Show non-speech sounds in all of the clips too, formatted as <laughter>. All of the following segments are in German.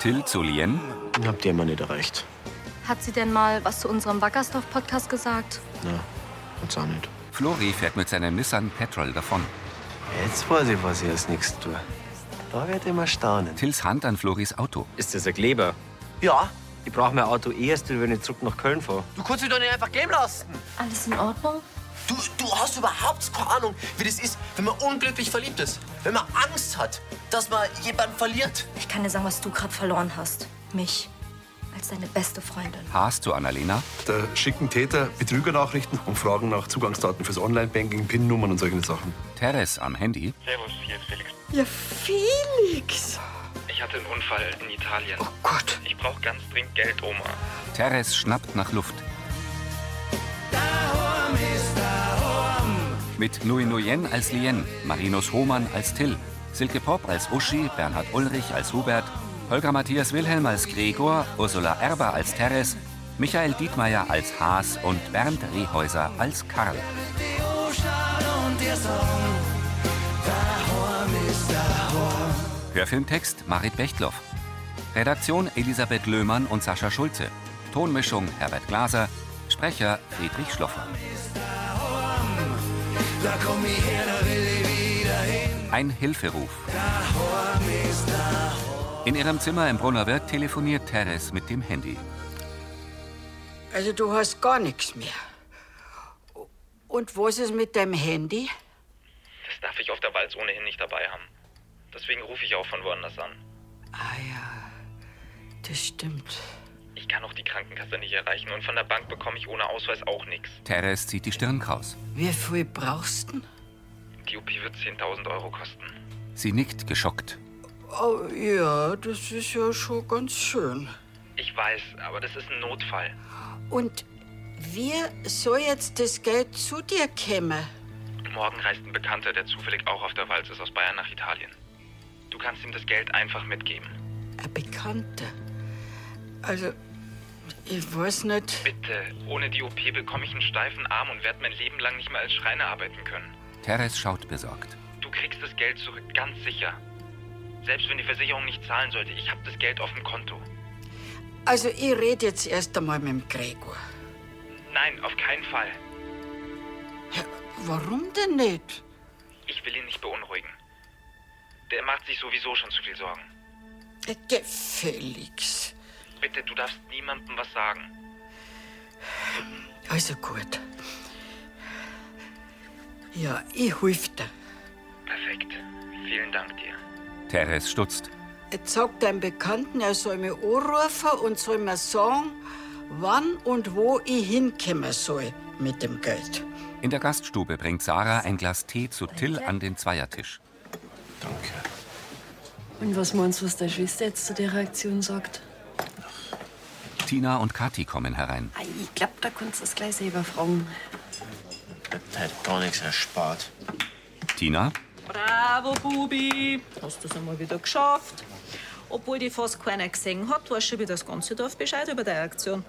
Till zu Lien. Habt ihr immer nicht erreicht? Hat sie denn mal was zu unserem Wackersdorf-Podcast gesagt? Na, hat's auch nicht. Flori fährt mit seinem Nissan Petrol davon. Jetzt weiß ich, was ich als nächstes tue. Da wird immer staunen. Tills Hand an Floris Auto. Ist das ein Kleber? Ja. Ich brauche mein Auto erst, wenn ich zurück nach Köln fahre. Du kannst mich doch nicht einfach gehen lassen. Alles in Ordnung? Du, du hast überhaupt keine Ahnung, wie das ist, wenn man unglücklich verliebt ist. Wenn man Angst hat, dass man jemanden verliert. Ich kann dir sagen, was du gerade verloren hast. Mich. Als deine beste Freundin. Haas zu Annalena. Da schicken Täter Betrügernachrichten und fragen nach Zugangsdaten fürs Online-Banking, PIN-Nummern und solche Sachen. Teres am Handy. Servus, hier ist Felix. Ja, Felix. Ich hatte einen Unfall in Italien. Oh Gott. Ich brauche ganz dringend Geld, Oma. Teres schnappt nach Luft. Mit Nui Nguyen als Lien, Marinus Hohmann als Till, Silke Pop als Uschi, Bernhard Ulrich als Hubert, Holger Matthias Wilhelm als Gregor, Ursula Erber als Teres, Michael Dietmeier als Haas und Bernd Rehäuser als Karl. Hörfilmtext Marit Bechtloff. Redaktion Elisabeth Löhmann und Sascha Schulze. Tonmischung Herbert Glaser. Sprecher Friedrich Schloffer. Ein Hilferuf. In ihrem Zimmer im Brunner Wirt telefoniert Teres mit dem Handy. Also du hast gar nichts mehr. Und was ist mit deinem Handy? Das darf ich auf der Walz ohnehin nicht dabei haben. Deswegen rufe ich auch von woanders an. Ah ja, das stimmt. Ich kann auch die Krankenkasse nicht erreichen und von der Bank bekomme ich ohne Ausweis auch nichts. Teres zieht die Stirn kraus. Wie viel brauchst du? Die OP wird 10.000 Euro kosten. Sie nickt geschockt. Oh ja, das ist ja schon ganz schön. Ich weiß, aber das ist ein Notfall. Und wie soll jetzt das Geld zu dir kommen? Morgen reist ein Bekannter, der zufällig auch auf der Walz ist, aus Bayern nach Italien. Du kannst ihm das Geld einfach mitgeben. Ein Bekannter. Also, ich weiß nicht. Bitte, ohne die OP bekomme ich einen steifen Arm und werde mein Leben lang nicht mehr als Schreiner arbeiten können. Teres schaut besorgt. Du kriegst das Geld zurück, ganz sicher. Selbst wenn die Versicherung nicht zahlen sollte, ich habe das Geld auf dem Konto. Also, ich rede jetzt erst einmal mit dem Gregor. Nein, auf keinen Fall. Ja, warum denn nicht? Ich will ihn nicht beunruhigen. Der macht sich sowieso schon zu viel Sorgen. Der Felix. Bitte, du darfst niemandem was sagen. Also gut. Ja, ich helfe dir. Perfekt. Vielen Dank dir. Teres stutzt. Jetzt sagt deinem Bekannten, er soll mich anrufen und soll mir sagen, wann und wo ich hinkommen soll mit dem Geld. In der Gaststube bringt Sarah ein Glas Tee zu Till an den Zweiertisch. Danke. Und was meinst du, was deine Schwester jetzt zu der Reaktion sagt? Tina und Kathi kommen herein. Ei, Ich glaub, da kannst du es gleich selber fragen. Bleibt halt gar nichts erspart. Tina, Bravo, Bubi. Hast du es einmal wieder geschafft. Obwohl die fast keiner gesehen hat, weiß schon wieder das ganze Dorf Bescheid über deine Aktion.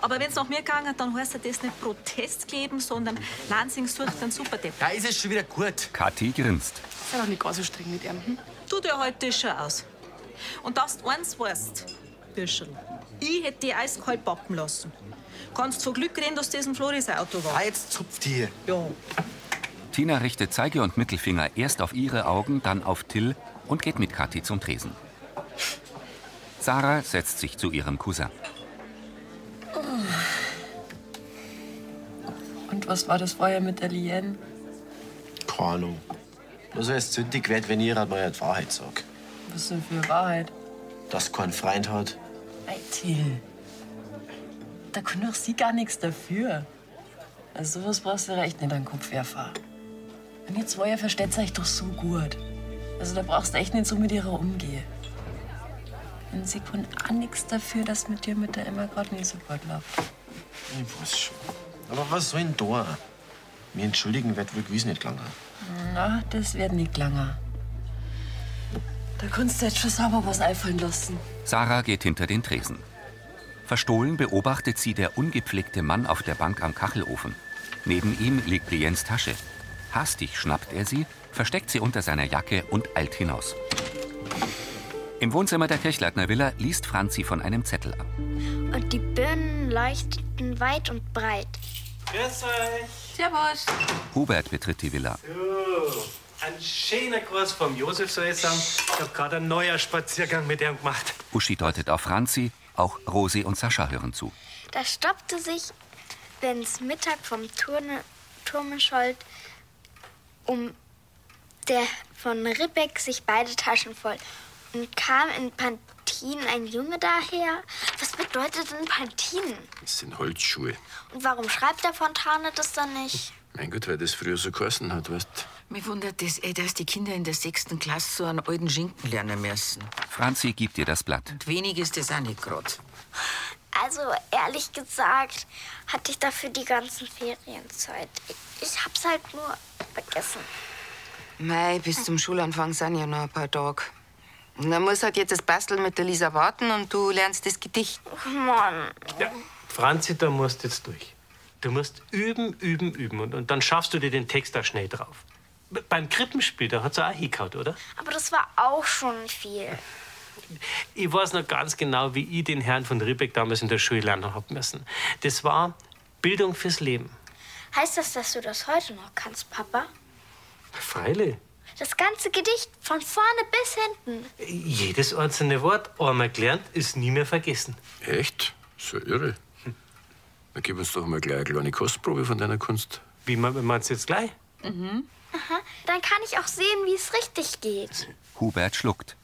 Aber wenn es nach mir gegangen dann heißt das nicht Protest geben, sondern Lansing sucht einen Superdepp. Da ist es schon wieder gut. Kathi grinst. Sei doch nicht ganz so streng mit ihm. Hm? Tut ja heute schon aus. Und dass du eins weißt, Büschel, ich hätte die eiskalt pappen lassen. Kannst von Glück reden, dass das ein Floris Auto war. Ah, jetzt zupft hier. Ja. Tina richtet Zeige und Mittelfinger erst auf ihre Augen, dann auf Till und geht mit Kathi zum Tresen. Sarah setzt sich zu ihrem Cousin. Und was war das vorher mit der Lien? Keine Ahnung. Nur so zündig wird, wenn ihr mal die Wahrheit sagt. Was denn für Wahrheit? Dass kein Freund hat. Ei, Till. Da kann doch sie gar nichts dafür. Also sowas brauchst du recht nicht an den Kopf werfen. Und ihr zwei versteht euch doch so gut. Also da brauchst du echt nicht so mit ihrer umgehen. Und sie kann auch nichts dafür, dass mit dir mit der Emma gerade nicht so gut läuft. Ich weiß schon. Aber was soll denn da? Mir entschuldigen wird wohl gewiss nicht gelangen. Na, das wird nicht langer. Da kannst du jetzt schon sauber was einfallen lassen. Sarah geht hinter den Tresen. Verstohlen beobachtet sie der ungepflegte Mann auf der Bank am Kachelofen. Neben ihm liegt Liens Tasche. Hastig schnappt er sie, versteckt sie unter seiner Jacke und eilt hinaus. Im Wohnzimmer der Kirchleitner Villa liest Franzi von einem Zettel ab. Und die Birnen leuchteten weit und breit. Grüß euch. Servus. Hubert betritt die Villa. So, ein schöner Gruß vom Josef soll ich sagen. Ich hab gerade einen neuen Spaziergang mit ihm gemacht. Uschi deutet auf Franzi, auch Rosi und Sascha hören zu. Da stoppte sich, wenn's Mittag vom Turne, Turme schollt, um der von Ribbeck sich beide Taschen voll. Und kam in Pantin ein Junge daher. Was bedeutet denn Pantin? Das sind Holzschuhe. Und warum schreibt der Fontane das dann nicht? Mein Gott, weil das früher so geheißen hat, weißt Mich wundert das eh, dass die Kinder in der sechsten Klasse so einen alten Schinken lernen müssen. Franzi gibt ihr das Blatt. Und wenig ist das auch nicht grad. Also, ehrlich gesagt, hatte ich dafür die ganzen Ferienzeit. Ich, ich hab's halt nur vergessen. Mei, bis zum Schulanfang sind ja noch ein paar Tage. Und dann muss halt jetzt das Basteln mit der Lisa warten und du lernst das Gedicht. Oh Mann. Ja, Franzi, da musst du jetzt durch. Du musst üben, üben, üben und, und dann schaffst du dir den Text auch schnell drauf. Beim Krippenspiel, da hat's auch hingehauen, oder? Aber das war auch schon viel. Ich weiß noch ganz genau, wie ich den Herrn von Ribbeck damals in der Schule lernen hab müssen. Das war Bildung fürs Leben. Heißt das, dass du das heute noch kannst, Papa? Freilich. Das ganze Gedicht von vorne bis hinten. Jedes einzelne Wort, einmal gelernt, ist nie mehr vergessen. Echt? So irre. Dann gib uns doch mal gleich eine kleine Kostprobe von deiner Kunst. Wie meinst du jetzt gleich? Mhm. Aha. Dann kann ich auch sehen, wie es richtig geht. Hubert schluckt.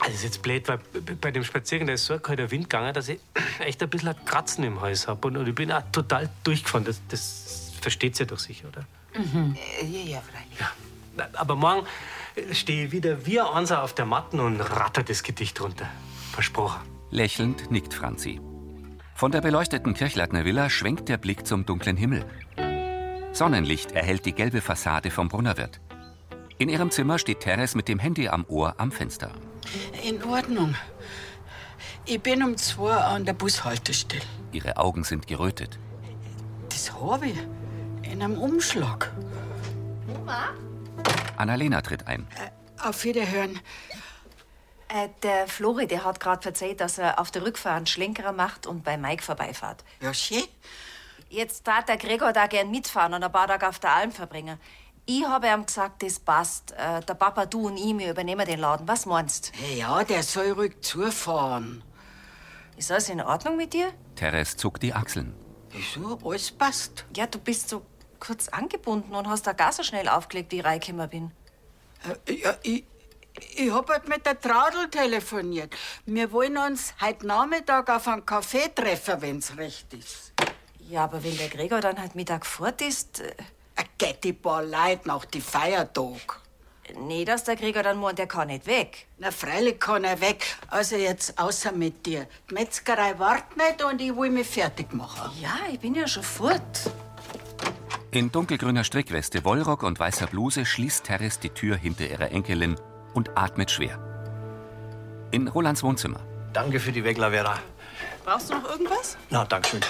Also ist jetzt blöd, weil bei dem Spaziergang, da ist so ein kalter Wind gegangen, dass ich <clears throat> echt ein bisschen ein Kratzen im Hals habe. Und, und ich bin auch total durchgefahren. Das, das versteht ihr doch sicher, oder? Mhm. Ja, ja, freilich. Na, Aber morgen äh, stehe ich wieder wie ein Anser auf der Matten und ratter das Gedicht runter. Versprochen. Lächelnd nickt Franzi. Von der beleuchteten Kirchleitner Villa schwenkt der Blick zum dunklen Himmel. Sonnenlicht erhellt die gelbe Fassade vom Brunnerwirt. In ihrem Zimmer steht Teres mit dem Handy am Ohr am Fenster. In Ordnung. Ich bin um zwei an der Bushaltestelle. Ihre Augen sind gerötet. Das habe ich. In einem Umschlag. Oma? Annalena tritt ein. Auf Wiederhören. Äh, der Flori, der hat gerade erzählt, dass er auf der Rückfahrt einen Schlenkerer macht und bei Mike vorbeifährt. Ja, schön. Jetzt darf der Gregor da gern mitfahren und ein paar Tage auf der Alm verbringen. Ich habe ihm gesagt, das passt. Äh, der Papa, du und ich, wir übernehmen den Laden. Was meinst Ja, der soll ruhig zufahren. Ist alles in Ordnung mit dir? Teres zuckt die Achseln. Wieso? Alles passt. Ja, du bist so kurz angebunden und hast da gar so schnell aufgelegt, wie ich reingekommen bin. Äh, ja, ich, ich hab halt mit der Traudel telefoniert. Wir wollen uns heute Nachmittag auf einen Kaffee treffen, wenn's recht ist. Ja, aber wenn der Gregor dann halt Mittag fort ist. Äh, geht die paar Leute nach die Feiertag. Nee, dass der Gregor dann meint, der kann nicht weg. Na, freilich kann er weg. Also jetzt außer mit dir. Die Metzgerei wartet nicht und ich will mich fertig machen. Ja, ich bin ja schon fort. In dunkelgrüner Strickweste, Wollrock und weißer Bluse schließt Teres die Tür hinter ihrer Enkelin und atmet schwer. In Rolands Wohnzimmer. Danke für die Weckler, Vera. Brauchst du noch irgendwas? Na, Dankeschön.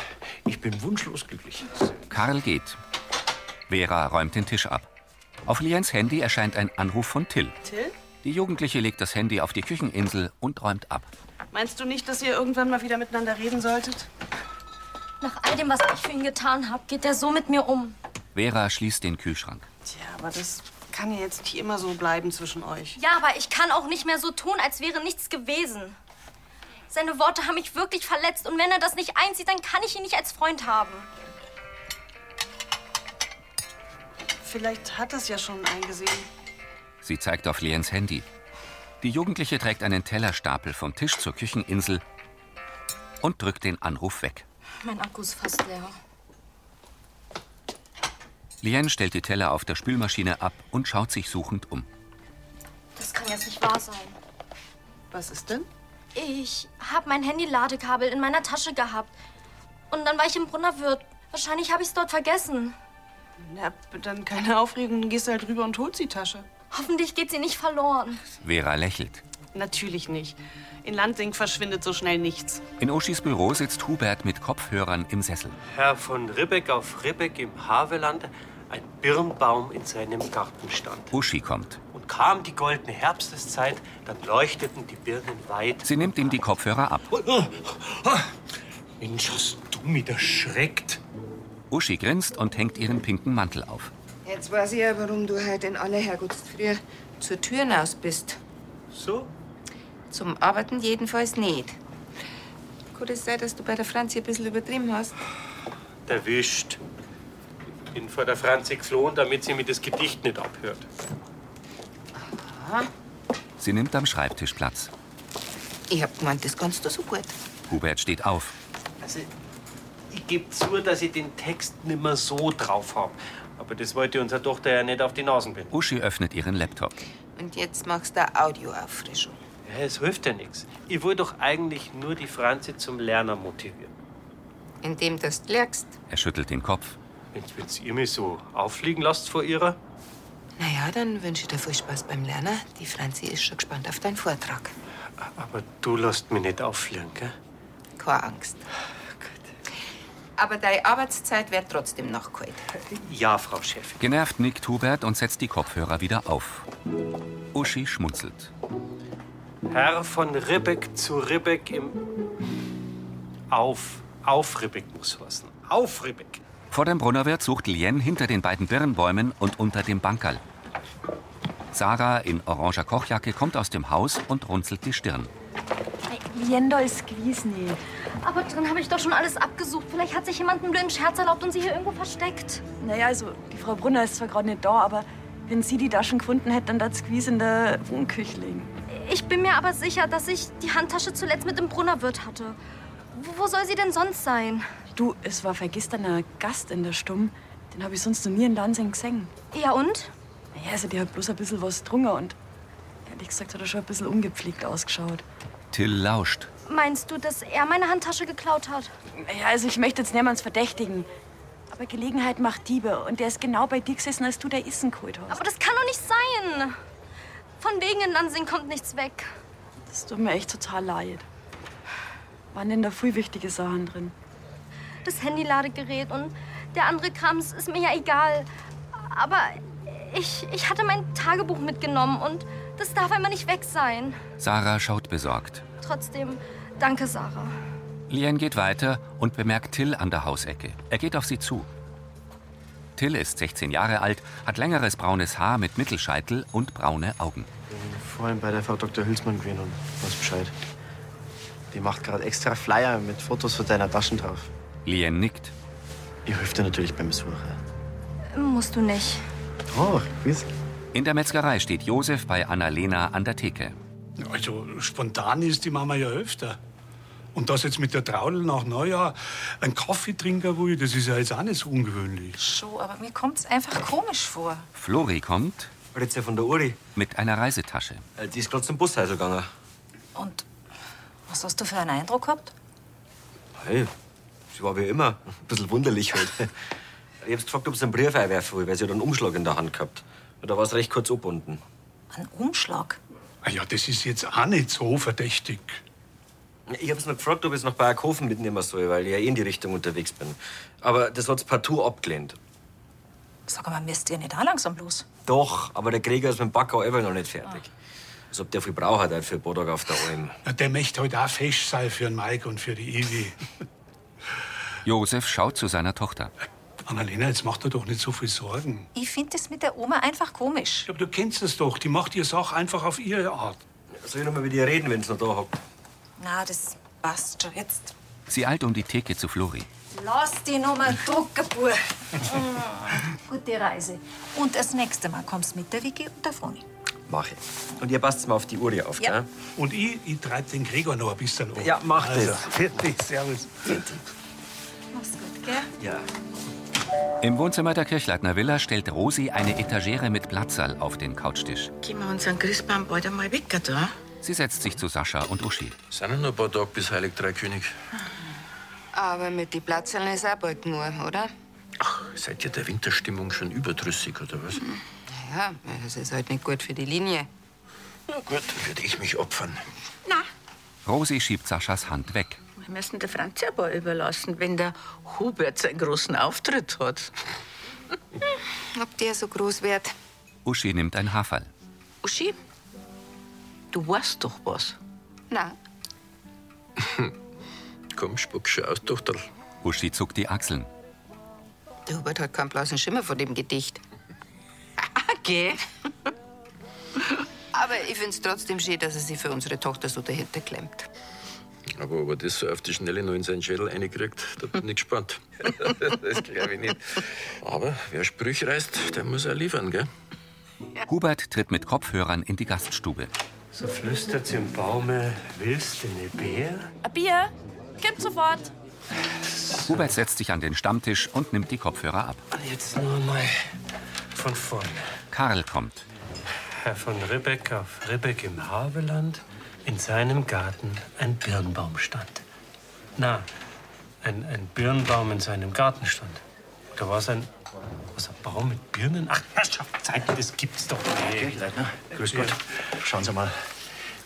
Ich bin wunschlos glücklich. Karl geht. Vera räumt den Tisch ab. Auf Liens Handy erscheint ein Anruf von Till. Till? Die Jugendliche legt das Handy auf die Kücheninsel und räumt ab. Meinst du nicht, dass ihr irgendwann mal wieder miteinander reden solltet? Nach all dem, was ich für ihn getan habe, geht er so mit mir um. Vera schließt den Kühlschrank. Tja, aber das kann ja jetzt nicht immer so bleiben zwischen euch. Ja, aber ich kann auch nicht mehr so tun, als wäre nichts gewesen. Seine Worte haben mich wirklich verletzt und wenn er das nicht einzieht, dann kann ich ihn nicht als Freund haben. Vielleicht hat das ja schon eingesehen. Sie zeigt auf Liens Handy. Die Jugendliche trägt einen Tellerstapel vom Tisch zur Kücheninsel und drückt den Anruf weg. Mein Akku ist fast leer. Lien stellt die Teller auf der Spülmaschine ab und schaut sich suchend um. Das kann jetzt nicht wahr sein. Was ist denn? Ich habe mein Handy-Ladekabel in meiner Tasche gehabt. Und dann war ich im Brunnerwirt. Wahrscheinlich habe ich es dort vergessen. Na, dann keine Aufregung, dann gehst du halt rüber und holst die Tasche. Hoffentlich geht sie nicht verloren. Vera lächelt. Natürlich nicht. In Lansing verschwindet so schnell nichts. In Oschis Büro sitzt Hubert mit Kopfhörern im Sessel. Herr von Ribbeck auf Ribbeck im Havelland. Ein Birnbaum in seinem Garten stand. Uschi kommt. Und kam die goldene Herbsteszeit, dann leuchteten die Birnen weit. Sie nimmt ihm die Kopfhörer ab. Mensch, hast du mich erschreckt. Uschi grinst und hängt ihren pinken Mantel auf. Jetzt weiß ich ja, warum du heute in aller Herrgottsfrüh zur Tür hinaus bist. So? Zum Arbeiten jedenfalls nicht. Kann es sein, dass du bei der Franzi ein bisschen übertrieben hast? Erwischt. Bin vor der Franzi geflohen, damit sie mir das Gedicht nicht abhört. Aha. Sie nimmt am Schreibtisch Platz. Ich hab gemeint, das kannst du so gut. Hubert steht auf. Also, ich gebe zu, dass ich den Text nicht mehr so drauf habe. Aber das wollte unsere Tochter ja nicht auf die Nasen binden. Uschi öffnet ihren Laptop. Und jetzt machst du eine Audioauffrischung. Ja, es hilft ja nichts. Ich will doch eigentlich nur die Franzi zum Lernen motivieren. Indem du es lernst. Er schüttelt den Kopf. Wenn's, wenn's ihr mich so auffliegen lasst vor ihrer. Naja, dann wünsche ich dir viel Spaß beim Lernen. Die Franzi ist schon gespannt auf deinen Vortrag. Aber du lässt mich nicht auffliegen, gell? Keine Angst. Aber deine Arbeitszeit wird trotzdem nachgeholt. Ja, Frau Chefin. Genervt nickt Hubert und setzt die Kopfhörer wieder auf. Uschi schmunzelt. Herr von Ribbeck zu Ribbeck im. Auf. Auf Ribbeck muss heißen. Auf Ribbeck. Vor dem Brunnerwirt sucht Lien hinter den beiden Birnbäumen und unter dem Bankerl. Sarah in oranger Kochjacke kommt aus dem Haus und runzelt die Stirn. Lien, da ist gewiss nie. Aber drin habe ich doch schon alles abgesucht. Vielleicht hat sich jemand einen blöden Scherz erlaubt und sie hier irgendwo versteckt. Naja, also, die Frau Brunner ist zwar gerade nicht da, aber wenn sie die Taschen gefunden hätte, dann da gewiss in der Wohnküche liegen. Ich bin mir aber sicher, dass ich die Handtasche zuletzt mit dem Brunnerwirt hatte. Wo, wo soll sie denn sonst sein? Du, es war vergestern ein Gast in der Stumm. Den habe ich sonst noch nie in Lansing gesehen. Ja, und? Naja, also der hat bloß ein bisschen was getrunken und ehrlich gesagt hat er schon ein bisschen ungepflegt ausgeschaut. Till lauscht. Meinst du, dass er meine Handtasche geklaut hat? Naja, also ich möchte jetzt niemanden verdächtigen. Aber Gelegenheit macht Diebe und der ist genau bei dir gesessen, als du der Essen geholt hast. Aber das kann doch nicht sein. Von wegen in Lansing kommt nichts weg. Das tut mir echt total leid. Waren denn da viel wichtige Sachen drin? Das Handyladegerät und der andere Krams ist mir ja egal. Aber ich, ich hatte mein Tagebuch mitgenommen und das darf einmal nicht weg sein. Sarah schaut besorgt. Trotzdem, danke, Sarah. Lien geht weiter und bemerkt Till an der Hausecke. Er geht auf sie zu. Till ist 16 Jahre alt, hat längeres braunes Haar mit Mittelscheitel und braune Augen. Vorhin bei der Frau Dr. Hülsmann gewesen und weiß Bescheid. Die macht gerade extra Flyer mit Fotos von deiner Taschen drauf. Lien nickt. Ich helfe dir natürlich beim Suchen. Musst du nicht. Oh, gewiss. In der Metzgerei steht Josef bei Annalena an der Theke. Also spontan ist die Mama ja öfter. Und das jetzt mit der Traudel nach Neujahr einen Kaffee trinken will, das ist ja jetzt auch nicht so ungewöhnlich. Schon, aber mir kommt's einfach komisch vor. Flori kommt Ritze von der Uri. mit einer Reisetasche. Äh, Die ist gerade zum Bushäuser gegangen. Und was hast du für einen Eindruck gehabt? Hey, sie war wie immer. Ein bisschen wunderlich halt. <laughs> Ich hab's gefragt, ob sie einen Brief einwerfen will, weil sie hat einen Umschlag in der Hand gehabt. Und da war es recht kurz abgebunden. Ein Umschlag? Ah ja, das ist jetzt auch nicht so verdächtig. Ich hab's noch gefragt, ob ich es nach Bayerkofen mitnehmen soll, weil ich ja eh in die Richtung unterwegs bin. Aber das hat's partout abgelehnt. Sag mal, müsst ihr nicht auch langsam los? Doch, aber der Krieger ist mit dem Backer immer noch nicht fertig. Als ob der viel braucht hat für Bodag auf der Alm. Ja, Der möchte heute auch fest sein für den Mike und für die Ivi. Josef schaut zu seiner Tochter. Annalena, jetzt mach dir doch nicht so viel Sorgen. Ich finde das mit der Oma einfach komisch. Aber du kennst es doch, die macht ihre Sache einfach auf ihre Art. Soll ich noch mal mit ihr reden, wenn sie noch da hockt? Na, das passt schon jetzt. Sie eilt um die Theke zu Flori. Lass die Nummer drucken, Bub. <laughs> Gute Reise. Und das nächste Mal kommst du mit der Vicky und der Froni. Mach ich. Und ihr passt mal auf die Uhr hier auf, Ja. gell? Und ich, ich treib den Gregor noch ein bisschen um. Ja, mach das. Also, <laughs> fertig, servus. Mach's gut, gell? Ja. Im Wohnzimmer der Kirchleitner Villa stellt Rosi eine Etagere mit Blattsaal auf den Couchtisch. Gehen wir unseren Christbaum bald einmal weg, da? Sie setzt sich zu Sascha und Uschi. Sind ja noch ein paar Tage bis Heilig Drei König. Aber mit den Platzern ist auch bald nur, oder? Seid ihr der Winterstimmung schon überdrüssig, oder was? Ja, es ist halt nicht gut für die Linie. Na gut, dann würde ich mich opfern. Rosi schiebt Saschas Hand weg. Wir müssen der Franzi aber überlassen, wenn der Hubert seinen großen Auftritt hat. <laughs> Ob der so groß wird? Uschi nimmt ein Haferl. Uschi, du weißt doch was. Na, <laughs> Komm, spuck schon aus, Tochter. Uschi zuckt die Achseln. der Hubert hat keinen blassen Schimmer von dem Gedicht. Okay. <laughs> Aber ich find's trotzdem schön, dass er sich für unsere Tochter so dahinter klemmt. Aber ob er das so auf die Schnelle noch in seinen Schädel reinkriegt, da bin ich gespannt. <laughs> das glaube ich nicht. Aber wer Sprüche reißt, der muss auch liefern, gell? Hubert tritt mit Kopfhörern in die Gaststube. So flüstert's im Baume, willst du ne Bär? Ein Bier? Kommt sofort. Hubert setzt sich an den Stammtisch und nimmt die Kopfhörer ab. Jetzt nur mal von vorne. Karl kommt. Herr von Ribbeck auf Ribbeck im Havelland, in seinem Garten ein Birnbaum stand. Na, ein, ein Birnbaum in seinem Garten stand. Da war es ein, was, ein Baum mit Birnen? Ach, Herrschaft, Zeiten, das gibt's doch nicht. Leitner, grüß Gott. Schauen Sie mal,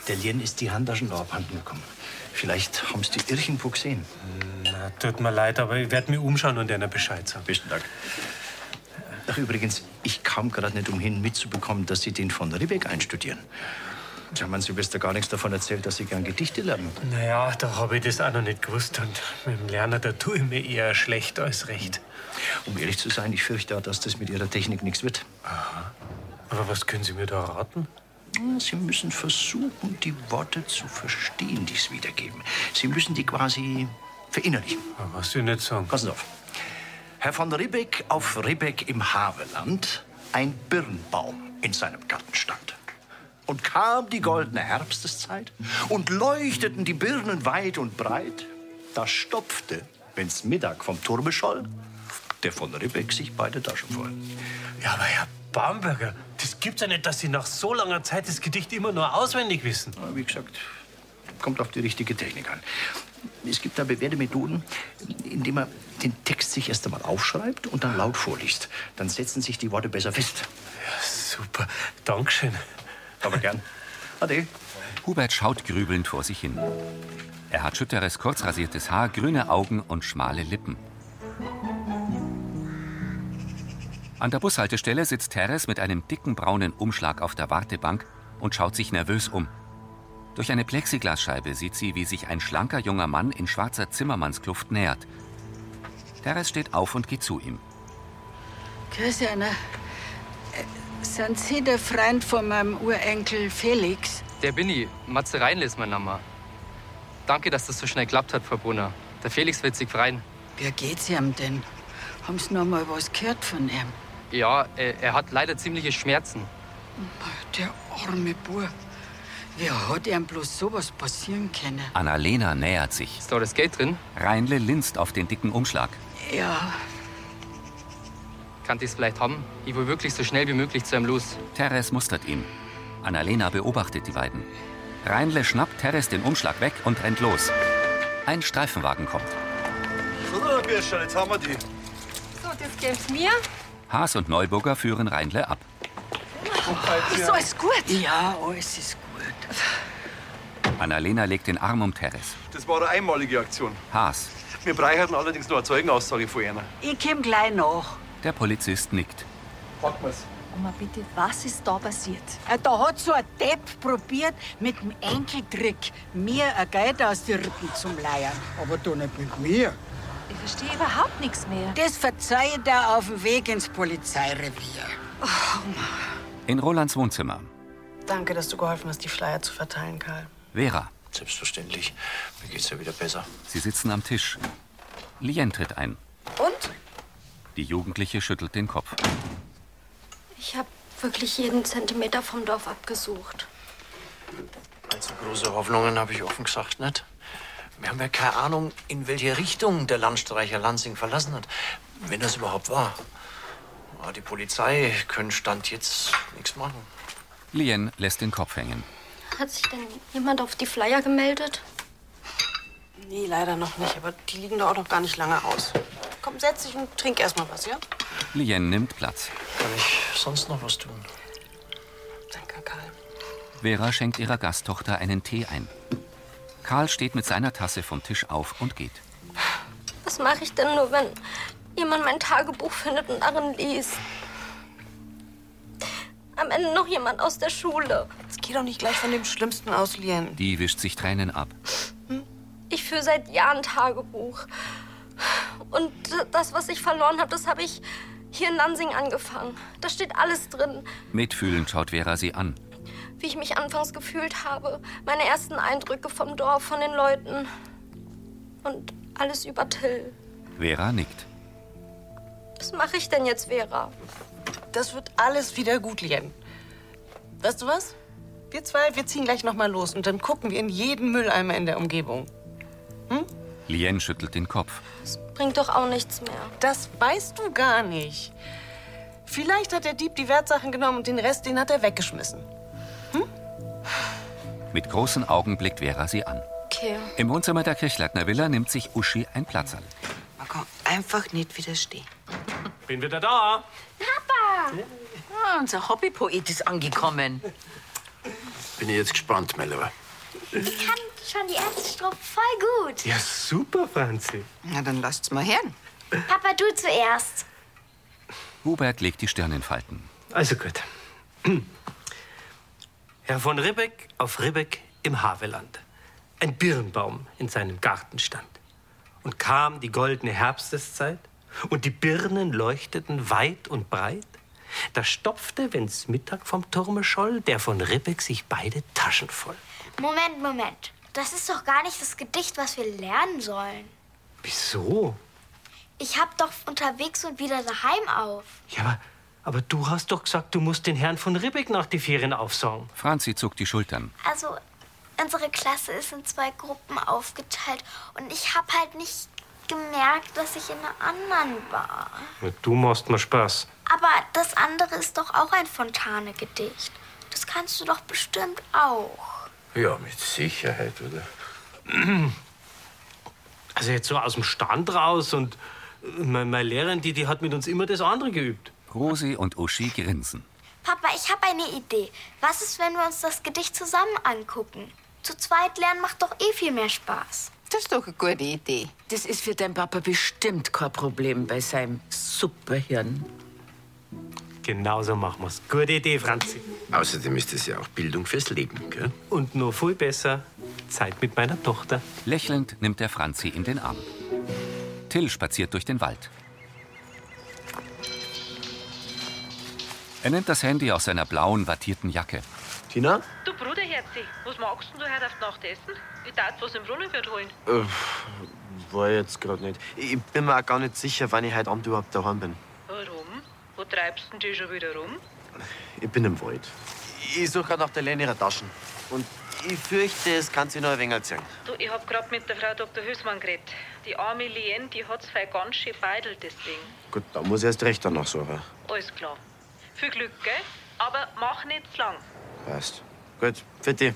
der Lien ist die Handtaschen da abhanden gekommen. Vielleicht haben Sie die irgendwo gesehen. Na, tut mir leid, aber ich werde mich umschauen und einer Bescheid sagen. Besten Dank. Ach, übrigens, ich kam gerade nicht umhin mitzubekommen, dass Sie den von Ribbeck einstudieren. Sie haben Silvester gar nichts davon erzählt, dass Sie gern Gedichte lernen. Naja, da habe ich das auch noch nicht gewusst. Und mit dem Lernen, da tue ich mir eher schlecht als recht. Um ehrlich zu sein, ich fürchte auch, dass das mit Ihrer Technik nichts wird. Aber was können Sie mir da raten? Sie müssen versuchen, die Worte zu verstehen, die es wiedergeben. Sie müssen die quasi verinnerlichen. Was Sie nicht sagen. Passen Sie auf. Herr von Ribbeck auf Ribbeck im Havelland, ein Birnbaum in seinem Garten stand. Und kam die goldene Herbsteszeit und leuchteten die Birnen weit und breit. Da stopfte, wenn's Mittag vom Turme scholl, der von Ribbeck sich beide Taschen voll. Ja, aber Herr Bamberger, das gibt's ja nicht, dass Sie nach so langer Zeit das Gedicht immer nur auswendig wissen. Wie gesagt, kommt auf die richtige Technik an. Es gibt da bewährte Methoden, indem man den Text sich erst einmal aufschreibt und dann laut vorliest. Dann setzen sich die Worte besser fest. Super, Dankeschön. Aber gern. Ade. Hubert schaut grübelnd vor sich hin. Er hat schütteres, kurzrasiertes Haar, grüne Augen und schmale Lippen. An der Bushaltestelle sitzt Teres mit einem dicken braunen Umschlag auf der Wartebank und schaut sich nervös um. Durch eine Plexiglasscheibe sieht sie, wie sich ein schlanker junger Mann in schwarzer Zimmermannskluft nähert. Teres steht auf und geht zu ihm. Grüß Anna. Sind Sie der Freund von meinem Urenkel Felix? Der bin ich. Matze Reinl ist mein Name. Danke, dass das so schnell geklappt hat, Frau Brunner. Der Felix wird sich freuen. Wie geht's ihm denn? Haben Sie noch mal was gehört von ihm? Ja, er, er hat leider ziemliche Schmerzen. Der arme Bub. Wie hat ihm bloß sowas passieren können? Annalena nähert sich. Ist da das Geld drin? Reinle linst auf den dicken Umschlag. Ja, Kann ich es vielleicht haben? Ich will wirklich so schnell wie möglich zu ihm los. Teres mustert ihn. Annalena beobachtet die beiden. Reinle schnappt Teres den Umschlag weg und rennt los. Ein Streifenwagen kommt. So, Birscher, jetzt haben wir die. So, das gibt's mir. Haas und Neuburger führen Reinle ab. Ist alles gut? Ja, alles ist gut. Annalena legt den Arm um Teres. Das war eine einmalige Aktion. Haas. Wir brauchen allerdings noch eine Zeugenaussage von einer. Ich komm gleich nach. Der Polizist nickt. Packen wir's. Oma, bitte, was ist da passiert? Äh, Da hat so ein Depp probiert, mit dem Enkeltrick mir ein Geld aus den Rippen zum Leiern. Aber du nicht mit mir. Ich verstehe überhaupt nichts mehr. Das verzeiht er auf dem Weg ins Polizeirevier. In Rolands Wohnzimmer. Danke, dass du geholfen hast, die Flyer zu verteilen, Karl. Vera. Selbstverständlich. Mir geht's ja wieder besser. Sie sitzen am Tisch. Lien tritt ein. Und? Die Jugendliche schüttelt den Kopf. Ich habe wirklich jeden Zentimeter vom Dorf abgesucht. Allzu große Hoffnungen habe ich offen gesagt nicht. Wir haben ja keine Ahnung, in welche Richtung der Landstreicher Lansing verlassen hat. Wenn das überhaupt war. Aber die Polizei können Stand jetzt nichts machen. Lien lässt den Kopf hängen. Hat sich denn jemand auf die Flyer gemeldet? Nee, leider noch nicht, aber die liegen da auch noch gar nicht lange aus. Komm, setz dich und trink erst mal was, ja? Lien nimmt Platz. Kann ich sonst noch was tun? Danke, Karl. Vera schenkt ihrer Gasttochter einen Tee ein. Karl steht mit seiner Tasse vom Tisch auf und geht. Was mache ich denn nur, wenn, jemand mein Tagebuch findet und darin liest. Am Ende noch jemand aus der Schule. Jetzt geh doch nicht gleich von dem Schlimmsten aus, Lien. Die wischt sich Tränen ab. Ich führe seit Jahren Tagebuch. Und das, was ich verloren habe, das habe ich hier in Lansing angefangen. Da steht alles drin. Mitfühlend schaut Vera sie an. Wie ich mich anfangs gefühlt habe. Meine ersten Eindrücke vom Dorf, von den Leuten. Und alles über Till. Vera nickt. Was mache ich denn jetzt, Vera? Das wird alles wieder gut, Lien. Weißt du was? Wir zwei, wir ziehen gleich noch mal los und dann gucken wir in jeden Mülleimer in der Umgebung. Lien schüttelt den Kopf. Bringt doch auch nichts mehr. Das weißt du gar nicht. Vielleicht hat der Dieb die Wertsachen genommen und den Rest, den hat er weggeschmissen. Mit großen Augen blickt Vera sie an. Okay. Im Wohnzimmer der Kirchleitner Villa nimmt sich Uschi ein Platzerl. Man kann einfach nicht widerstehen. Bin wieder da. Papa! Ah, unser Hobbypoet ist angekommen. Bin ich jetzt gespannt, mein Lieber. Ich kann schon die erste Strophe voll gut. Ja, super, Franzi. Na, dann lasst's mal hören. Papa, du zuerst. Hubert legt die Stirn in Falten. Also gut. <clears throat> Herr von Ribbeck auf Ribbeck im Havelland. Ein Birnbaum in seinem Garten stand. Und kam die goldene Herbsteszeit und die Birnen leuchteten weit und breit. Da stopfte, wenn's Mittag vom Turme scholl, der von Ribbeck sich beide Taschen voll. Moment, Moment. Das ist doch gar nicht das Gedicht, was wir lernen sollen. Wieso? Ich hab doch unterwegs und wieder daheim auf. Ja, aber, aber du hast doch gesagt, du musst den Herrn von Ribbeck nach die Ferien aufsagen. Franzi zuckt die Schultern. Also, unsere Klasse ist in zwei Gruppen aufgeteilt und ich hab halt nicht gemerkt, dass ich in einer anderen war. Du machst mir Spaß. Aber das andere ist doch auch ein Fontane-Gedicht. Das kannst du doch bestimmt auch. Ja, mit Sicherheit, oder? Also jetzt so aus dem Stand raus und meine, meine Lehrerin, die, die hat mit uns immer das andere geübt. Rosi und Uschi grinsen. Papa, ich habe eine Idee. Was ist, wenn wir uns das Gedicht zusammen angucken? Zu zweit lernen macht doch eh viel mehr Spaß. Das ist doch eine gute Idee. Das ist für deinen Papa bestimmt kein Problem bei seinem Superhirn. Genauso machen wir's. Gute Idee, Franzi. Außerdem ist es ja auch Bildung fürs Leben, gell? Und noch viel besser, Zeit mit meiner Tochter. Lächelnd nimmt er Franzi in den Arm. Till spaziert durch den Wald. Er nimmt das Handy aus seiner blauen, wattierten Jacke. Tina? Du Bruderherzi, was magst denn du heute auf die Nacht essen? Ich darf was im Brunnenwirt holen. Äh, war jetzt gerade nicht. Ich bin mir auch gar nicht sicher, wann ich heute Abend überhaupt daheim bin. Wo treibst denn die schon wieder rum? Ich bin im Wald. Ich suche gerade nach der Lene ihrer Taschen. Und ich fürchte, es kann sich noch ein wenig erzählen. Du, ich hab grad mit der Frau Dr. Hülsmann geredet. Die arme Lien, die hat's fein ganz schön beidelt, deswegen. Gut, da muss ich erst recht danach suchen. Alles klar. Viel Glück, gell? Aber mach nicht zu lang. Passt. Gut, für dich.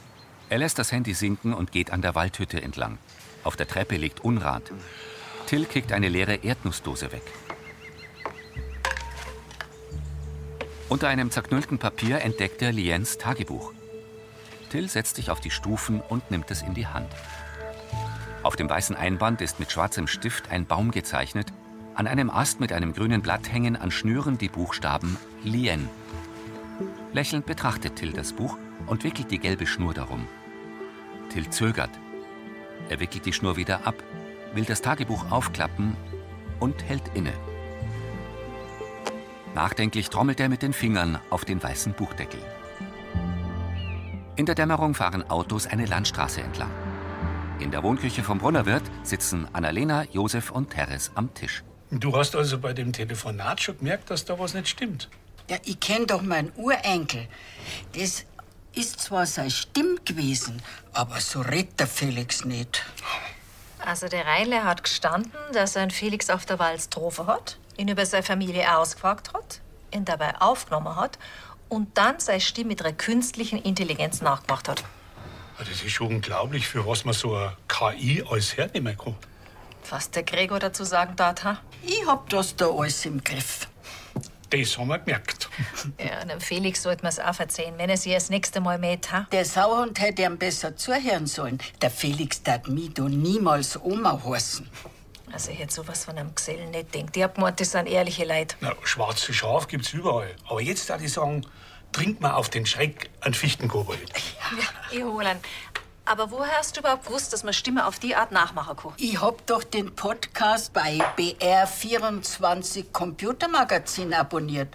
Er lässt das Handy sinken und geht an der Waldhütte entlang. Auf der Treppe liegt Unrat. Till kickt eine leere Erdnussdose weg. Unter einem zerknüllten Papier entdeckt er Liens Tagebuch. Till setzt sich auf die Stufen und nimmt es in die Hand. Auf dem weißen Einband ist mit schwarzem Stift ein Baum gezeichnet. An einem Ast mit einem grünen Blatt hängen an Schnüren die Buchstaben Lien. Lächelnd betrachtet Till das Buch und wickelt die gelbe Schnur darum. Till zögert. Er wickelt die Schnur wieder ab, will das Tagebuch aufklappen und hält inne. Nachdenklich trommelt er mit den Fingern auf den weißen Buchdeckel. In der Dämmerung fahren Autos eine Landstraße entlang. In der Wohnküche vom Brunnerwirt sitzen Annalena, Josef und Teres am Tisch. Du hast also bei dem Telefonat schon gemerkt, dass da was nicht stimmt. Ja, ich kenn doch meinen Urenkel. Das ist zwar seine Stimme gewesen, aber so redet der Felix nicht. Also der Reinle hat gestanden, dass er einen Felix auf der Walz getroffen hat, ihn über seine Familie ausgefragt hat, ihn dabei aufgenommen hat und dann seine Stimme mit einer künstlichen Intelligenz nachgemacht hat. Ja, Das ist schon unglaublich, für was man so eine KI als hernehmen kann. Was der Gregor dazu sagen darf, ha? Ich hab das da alles im Griff. Das haben wir gemerkt. <laughs> Ja, dem Felix sollte man es auch verzeihen, wenn er sich das nächste Mal mäht, ha? Der Sauhund hätte ihm besser zuhören sollen. Der Felix tat mich da niemals Oma heißen. Also ich hätte sowas von einem Gesellen nicht denkt. Ich hab gemeint, das sind ehrliche Leute. Na, schwarze Schaf gibt's überall. Aber jetzt darf ich sagen, trink mal auf den Schreck einen Fichtenkobold. Ja, ich hol ihn. Aber woher hast du überhaupt gewusst, dass man Stimme auf die Art nachmachen kann? Ich hab doch den Podcast bei BR24 Computermagazin abonniert.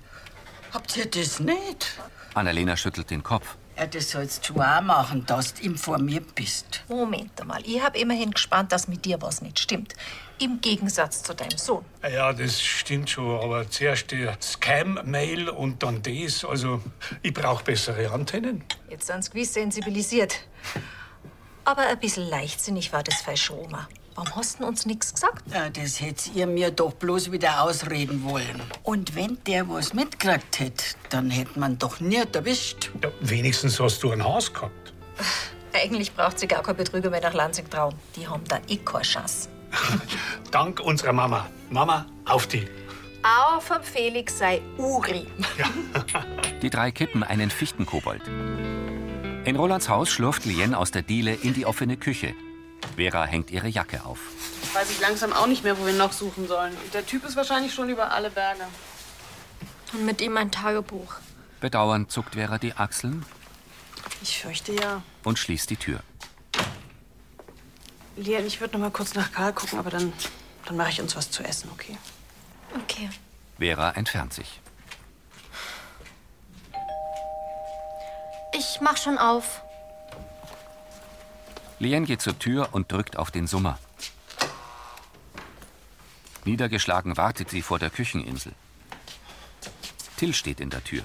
Habt ihr das nicht? Annalena schüttelt den Kopf. Ja, das sollst du auch machen, dass du informiert bist. Moment einmal, ich hab immerhin gespannt, dass mit dir was nicht stimmt. Im Gegensatz zu deinem Sohn. Ja, das stimmt schon, aber zuerst der Scam-Mail und dann das. Also, ich brauch bessere Antennen. Jetzt sind sie gewiss sensibilisiert. Aber ein bisschen leichtsinnig war das falsch, Oma. Warum hast du uns nichts gesagt? Ja, das hättet ihr mir doch bloß wieder ausreden wollen. Und wenn der was mitgekriegt hätte, dann hätte man doch nie erwischt. Ja, wenigstens hast du ein Haus gehabt. Eigentlich braucht sie gar kein Betrüger mehr nach Lansing trauen. Die haben da eh keine Chance. <laughs> Dank unserer Mama. Mama, auf die. Auch vom Felix sei Uri. <laughs> Die drei kippen einen Fichtenkobold. In Rolands Haus schlurft Lien aus der Diele in die offene Küche. Vera hängt ihre Jacke auf. Weiß ich langsam auch nicht mehr, wo wir noch suchen sollen. Der Typ ist wahrscheinlich schon über alle Berge. Und mit ihm ein Tagebuch. Bedauernd zuckt Vera die Achseln Ich fürchte ja. und schließt die Tür. Lian, ich würde noch mal kurz nach Karl gucken, aber dann, dann mache ich uns was zu essen, okay? Okay. Vera entfernt sich. Ich mach schon auf. Lien geht zur Tür und drückt auf den Summer. Niedergeschlagen wartet sie vor der Kücheninsel. Till steht in der Tür.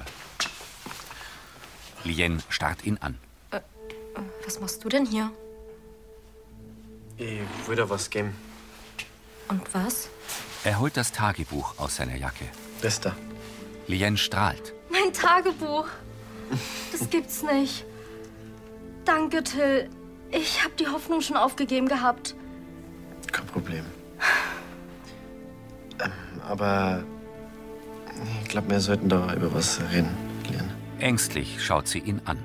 Lien starrt ihn an. Was machst du denn hier? Ich will dir was geben. Und was? Er holt das Tagebuch aus seiner Jacke. Das da. Lien strahlt. Mein Tagebuch. Das gibt's nicht. Danke, Till. Ich hab die Hoffnung schon aufgegeben gehabt. Kein Problem. Ähm, aber ich glaube, wir sollten da über was reden, Lian. Ängstlich schaut sie ihn an.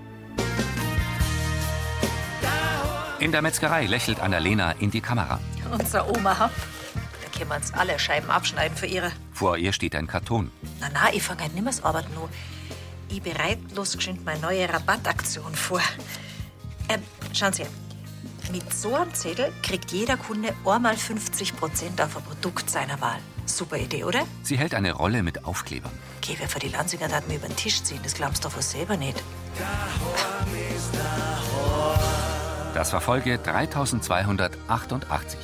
In der Metzgerei lächelt Annalena in die Kamera. Unser Oma? Da können wir uns alle Scheiben abschneiden für ihre. Vor ihr steht ein Karton. Na, na, ich fange halt nimmer das Arbeiten an. Ich bereite bloß geschwind meine neue Rabattaktion vor. Ähm, schauen Sie, mit so einem Zettel kriegt jeder Kunde einmal 50 Prozent auf ein Produkt seiner Wahl. Super Idee, oder? Sie hält eine Rolle mit Aufklebern. Geh, wer für die Lanzinger hat mir über den Tisch ziehen, das glaubst du doch selber nicht. Das war Folge 3288.